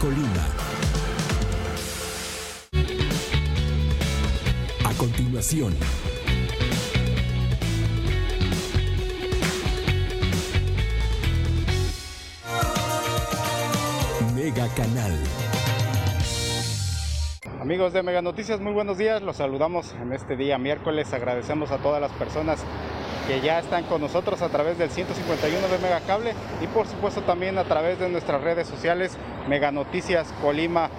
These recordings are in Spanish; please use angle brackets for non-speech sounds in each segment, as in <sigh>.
Colima. A continuación, Mega Canal. Amigos de Mega Noticias, muy buenos días. Los saludamos en este día miércoles. Agradecemos a todas las personas que ya están con nosotros a través del 151 de Mega Cable y por supuesto también a través de nuestras redes sociales Mega Noticias Colima.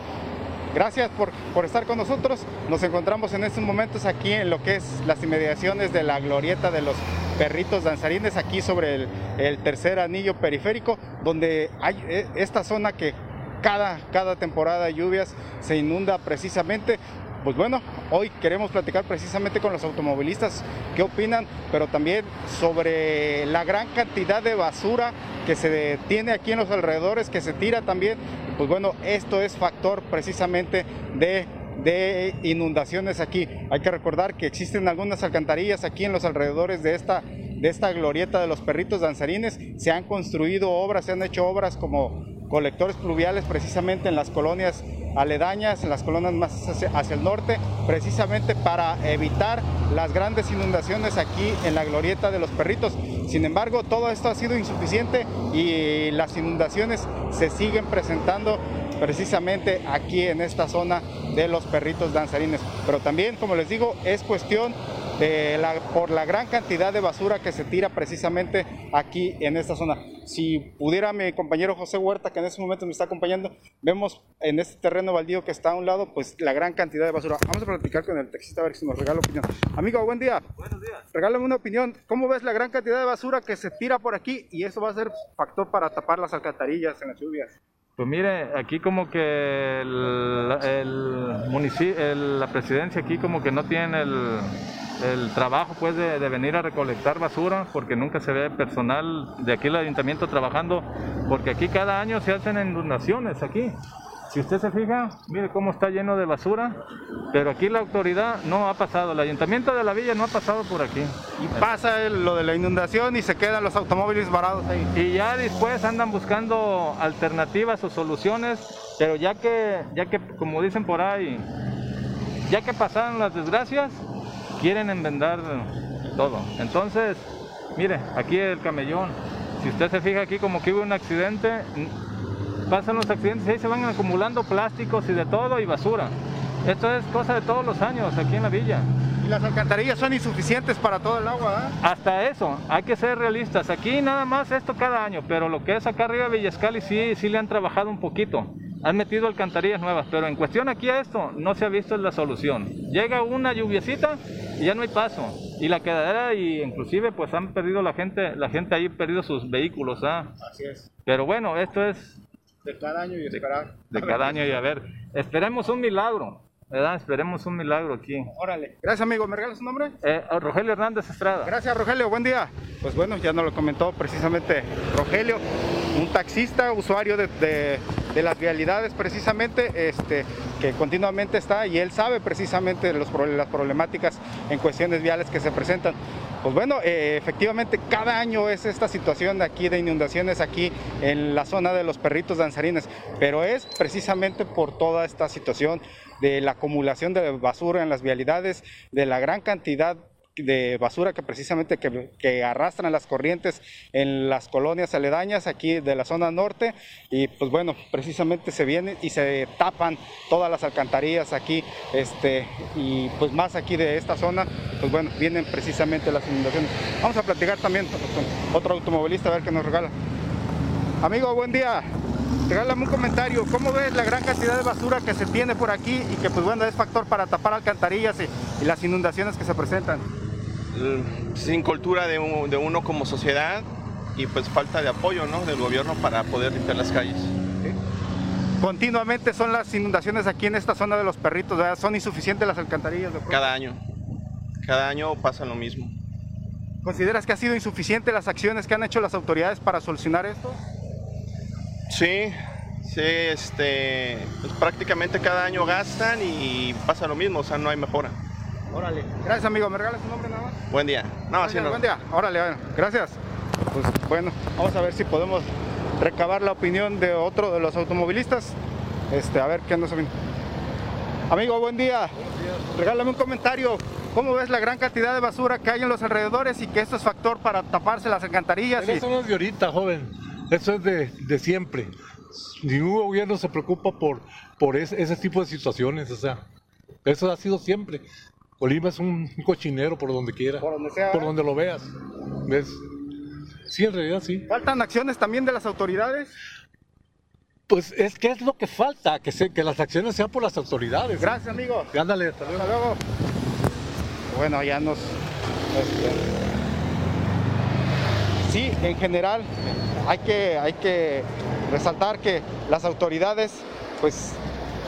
Gracias por, por estar con nosotros. Nos encontramos en estos momentos aquí en lo que es las inmediaciones de la glorieta de los perritos danzarines, aquí sobre el, el tercer anillo periférico, donde hay eh, esta zona que cada, cada temporada de lluvias se inunda precisamente. Pues bueno, hoy queremos platicar precisamente con los automovilistas qué opinan, pero también sobre la gran cantidad de basura que se tiene aquí en los alrededores, que se tira también. Pues bueno, esto es factor precisamente de de inundaciones aquí. Hay que recordar que existen algunas alcantarillas aquí en los alrededores de esta, de esta glorieta de los perritos danzarines. Se han construido obras, se han hecho obras como colectores pluviales precisamente en las colonias aledañas, en las colonias más hacia, el norte, precisamente para evitar las grandes inundaciones aquí en la glorieta de los perritos. Sin embargo, todo esto ha sido insuficiente y las inundaciones se siguen presentando precisamente aquí en esta zona de los perritos danzarines. Pero también, como les digo, es cuestión de la, por la gran cantidad de basura que se tira precisamente aquí en esta zona. Si pudiera mi compañero José Huerta, que en este momento me está acompañando, vemos en este terreno baldío que está a un lado, pues la gran cantidad de basura. Vamos a platicar con el taxista a ver si nos regala opinión. Amigo, buen día. Buenos días. Regálame una opinión. ¿Cómo ves la gran cantidad de basura que se tira por aquí y eso va a ser factor para tapar las alcantarillas en las lluvias? Pues mire, aquí como que el, el municipio, la presidencia aquí como que no tiene el, el trabajo pues de, de, venir a recolectar basura porque nunca se ve personal de aquí el ayuntamiento trabajando porque aquí cada año se hacen inundaciones aquí. Si usted se fija, mire cómo está lleno de basura, pero aquí la autoridad no ha pasado, el ayuntamiento de la villa no ha pasado por aquí. Y pasa lo de la inundación y se quedan los automóviles varados ahí. Y ya después andan buscando alternativas o soluciones, pero ya que, ya que como dicen por ahí, ya que pasaron las desgracias, quieren enmendar todo. Entonces, mire, aquí el camellón, si usted se fija aquí como que hubo un accidente, pasan los accidentes y ahí se van acumulando plásticos y de todo y basura. Esto es cosa de todos los años aquí en la villa. Y las alcantarillas son insuficientes para todo el agua, ¿eh? Hasta eso, hay que ser realistas. Aquí nada más esto cada año, pero lo que es acá arriba de Villescali sí, sí le han trabajado un poquito. Han metido alcantarillas nuevas, pero en cuestión aquí a esto no se ha visto la solución. Llega una lluviecita y ya no hay paso. Y la quedadera y inclusive pues han perdido la gente, la gente ahí perdido sus vehículos, ¿ah? Así es. Pero bueno, esto es de cada año y esperar. De, de cada año y a ver, esperemos un milagro. ¿verdad? Esperemos un milagro aquí. Órale. Gracias, amigo. ¿Me regalas su nombre? Eh, Rogelio Hernández Estrada. Gracias, Rogelio. Buen día. Pues bueno, ya nos lo comentó precisamente Rogelio, un taxista, usuario de, de, de las vialidades precisamente, este, que continuamente está y él sabe precisamente los, las problemáticas en cuestiones viales que se presentan. Pues bueno, eh, efectivamente cada año es esta situación aquí de inundaciones aquí en la zona de los perritos danzarines, pero es precisamente por toda esta situación de la acumulación de basura en las vialidades, de la gran cantidad de basura que precisamente que, arrastran las corrientes en las colonias aledañas aquí de la zona norte y pues bueno precisamente se vienen y se tapan todas las alcantarillas aquí este y pues más aquí de esta zona pues bueno vienen precisamente las inundaciones vamos a platicar también con otro automovilista a ver qué nos regala amigo buen día regálame un comentario. ¿Cómo ves la gran cantidad de basura que se tiene por aquí y que pues bueno es factor para tapar alcantarillas y, y las inundaciones que se presentan? Mm, Sin cultura de, un- de uno como sociedad y pues falta de apoyo ¿no? del gobierno para poder limpiar las calles. Continuamente son las inundaciones aquí en esta zona de los perritos, ¿verdad? Son insuficientes las alcantarillas. doctor? Cada año. Cada año pasa lo mismo. ¿Consideras que ha sido insuficiente las acciones que han hecho las autoridades para solucionar esto? Sí, sí, este, pues prácticamente cada año gastan y pasa lo mismo, o sea, no hay mejora. Órale. Gracias, amigo. ¿Me regalas tu nombre nada más? Buen día. No, así no. Buen día. Órale, bueno, gracias. Pues bueno, vamos a ver si podemos recabar la opinión de otro de los automovilistas. Este, a ver qué nos opina. Amigo, buen día. Regálame un comentario. ¿Cómo ves la gran cantidad de basura que hay en los alrededores y que esto es factor para taparse las alcantarillas? Pero y- Eso no es de ahorita, joven. Eso es de, de siempre. Ningún gobierno se preocupa por, por ese, ese tipo de situaciones. O sea, eso ha sido siempre. Colima es un <laughs> cochinero por donde quiera. Por donde sea, Por ¿verdad? donde lo veas. ¿Ves? Sí, en realidad sí. ¿Faltan acciones también de las autoridades? Pues es que es lo que falta, que, se, que las acciones sean por las autoridades. Gracias, amigo. Ándale, hasta luego. Hasta luego. Bueno, ya nos... este, Sí, en general hay que, hay que resaltar que las autoridades pues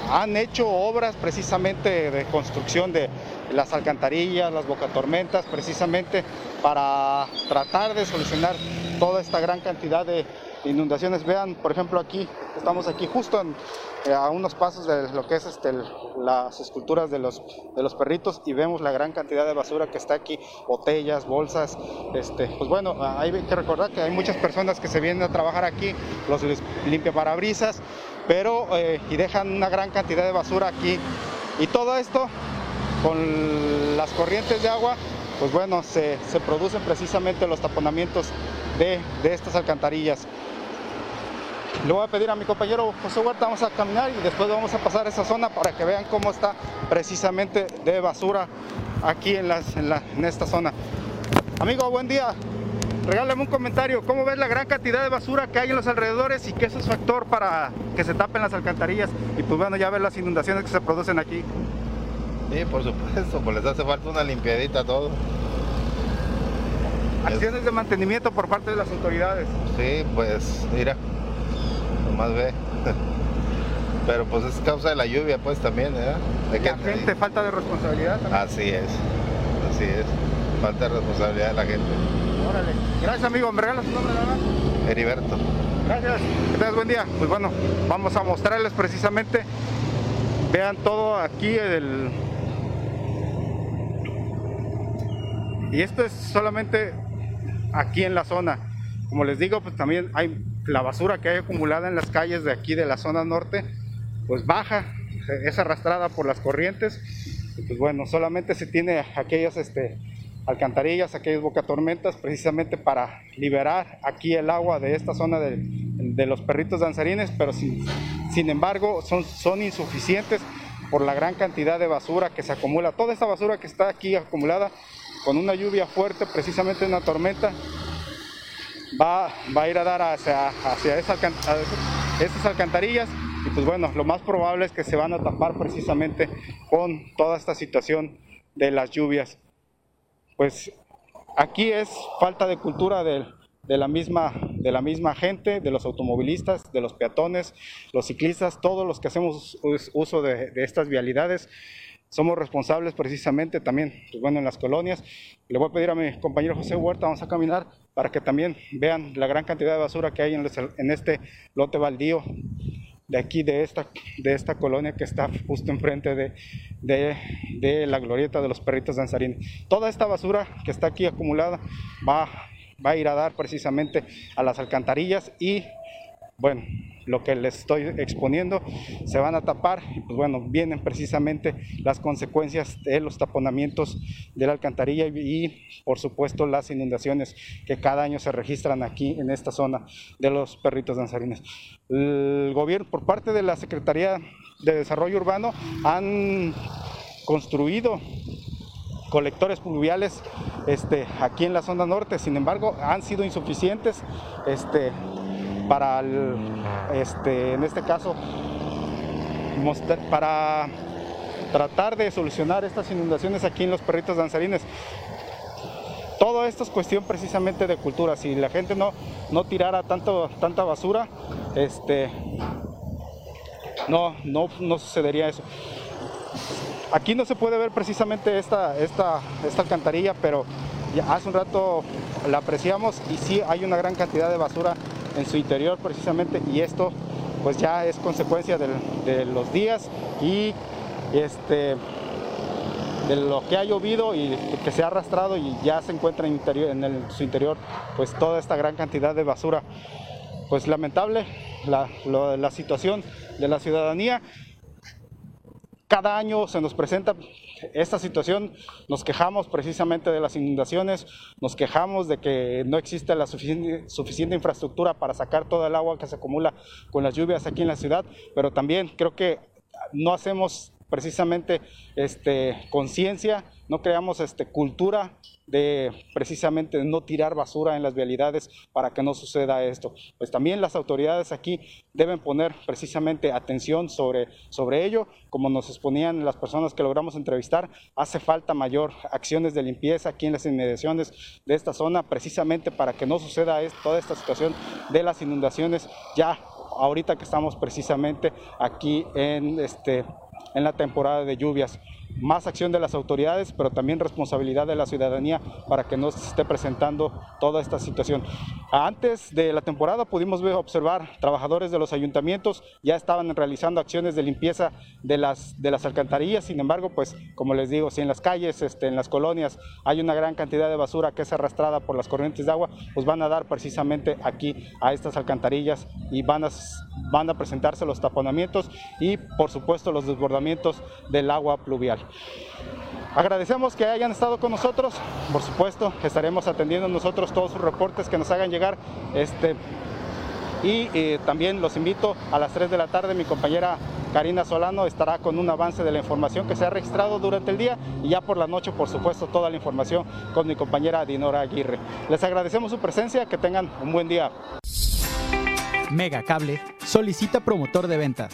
han hecho obras precisamente de construcción de las alcantarillas, las bocatormentas, precisamente para tratar de solucionar toda esta gran cantidad de inundaciones. Vean, por ejemplo, aquí, estamos aquí justo eh, a unos pasos de lo que es este, las esculturas de los, de los perritos y vemos la gran cantidad de basura que está aquí, botellas, bolsas. Este, pues bueno, hay que recordar que hay muchas personas que se vienen a trabajar aquí, los lis- limpiaparabrisas, pero eh, y dejan una gran cantidad de basura aquí. Y todo esto con las corrientes de agua, pues bueno, se, producen precisamente los taponamientos de, de estas alcantarillas. Le voy a pedir a mi compañero José Huerta, vamos a caminar y después vamos a pasar esa zona para que vean cómo está precisamente de basura aquí en, las, en, la- en esta zona. Amigo, buen día. Regálame un comentario. ¿Cómo ves la gran cantidad de basura que hay en los alrededores y eso es factor para que se tapen las alcantarillas? Y pues bueno, ya ver las inundaciones que se producen aquí. Sí, por supuesto, pues les hace falta una limpiadita a todo. Acciones de mantenimiento por parte de las autoridades. Sí, pues mira, nomás ve. <laughs> Pero pues es causa de la lluvia, pues también, ¿verdad? Hay La gente, falta de responsabilidad también. Así es, así es. Falta de responsabilidad de la gente. Órale. Gracias, amigo. ¿Me regalas tu nombre nada más? Heriberto. Gracias. Que tengas buen día. Pues bueno, vamos a mostrarles precisamente. Vean todo aquí el. Y esto es solamente aquí en la zona. Como les digo, pues también hay la basura que hay acumulada en las calles de aquí de la zona norte, pues baja, es arrastrada por las corrientes. Pues bueno, solamente se tiene aquellas este, alcantarillas, aquellas bocatormentas, precisamente para liberar aquí el agua de esta zona de, de los perritos danzarines, pero sin, sin embargo son, son insuficientes por la gran cantidad de basura que se acumula. Toda esta basura que está aquí acumulada con una lluvia fuerte, precisamente una tormenta, va, va a ir a dar hacia, hacia esa alcan- a esas alcantarillas y pues bueno, lo más probable es que se van a tapar precisamente con toda esta situación de las lluvias. Pues aquí es falta de cultura de, de la misma, de la misma gente, de los automovilistas, de los peatones, los ciclistas, todos los que hacemos us- uso de, de estas vialidades. Somos responsables precisamente también, pues bueno, en las colonias. Le voy a pedir a mi compañero José Huerta, vamos a caminar para que también vean la gran cantidad de basura que hay en, este lote baldío de aquí, de esta, de esta colonia que está justo enfrente de, de, de la glorieta de los perritos danzarines. Toda esta basura que está aquí acumulada va, va a ir a dar precisamente a las alcantarillas y bueno, lo que les estoy exponiendo se van a tapar pues bueno, vienen precisamente las consecuencias de los taponamientos de la alcantarilla y, y, por supuesto las inundaciones que cada año se registran aquí en esta zona de los perritos danzarines. El gobierno, por parte de la Secretaría de Desarrollo Urbano, han construido colectores pluviales este, aquí en la zona norte, sin embargo han sido insuficientes. Este, para, este, en este caso, para tratar de solucionar estas inundaciones aquí en los perritos danzarines. Todo esto es cuestión precisamente de cultura. Si la gente no, no tirara tanto, tanta basura, este, no, no, no sucedería eso. Aquí no se puede ver precisamente esta, esta, esta alcantarilla, pero ya hace un rato la apreciamos y sí hay una gran cantidad de basura en su interior precisamente y esto pues ya es consecuencia del- de los días y este de lo que ha llovido y que se ha arrastrado y ya se encuentra en, interior- en su interior pues toda esta gran cantidad de basura. Pues lamentable la, lo- la situación de la ciudadanía. Cada año se nos presenta esta situación, nos quejamos precisamente de las inundaciones, nos quejamos de que no existe la suficiente, infraestructura para sacar todo el agua que se acumula con las lluvias aquí en la ciudad, pero también creo que no hacemos precisamente este, conciencia, no creamos este, cultura de precisamente no tirar basura en las vialidades para que no suceda esto. Pues también las autoridades aquí deben poner precisamente atención sobre, sobre ello, como nos exponían las personas que logramos entrevistar, hace falta mayor acciones de limpieza aquí en las inmediaciones de esta zona, precisamente para que no suceda toda esta situación de las inundaciones ya ahorita que estamos precisamente aquí en este en la temporada de lluvias. Más acción de las autoridades, pero también responsabilidad de la ciudadanía para que no se esté presentando toda esta situación. Antes de la temporada pudimos observar trabajadores de los ayuntamientos ya estaban realizando acciones de limpieza de las, de las alcantarillas, sin embargo, pues como les digo, si en las calles, este, en las colonias hay una gran cantidad de basura que es arrastrada por las corrientes de agua, pues van a dar precisamente aquí a estas alcantarillas y van a, van a presentarse los taponamientos y por supuesto los desbordamientos del agua pluvial. Agradecemos que hayan estado con nosotros, por supuesto estaremos atendiendo nosotros todos sus reportes que nos hagan llegar. Este, y eh, también los invito a las 3 de la tarde, mi compañera Karina Solano estará con un avance de la información que se ha registrado durante el día y ya por la noche, por supuesto, toda la información con mi compañera Dinora Aguirre. Les agradecemos su presencia, que tengan un buen día. Mega Cable solicita promotor de ventas,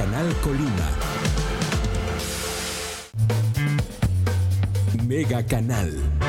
Canal Colima. Mega Canal.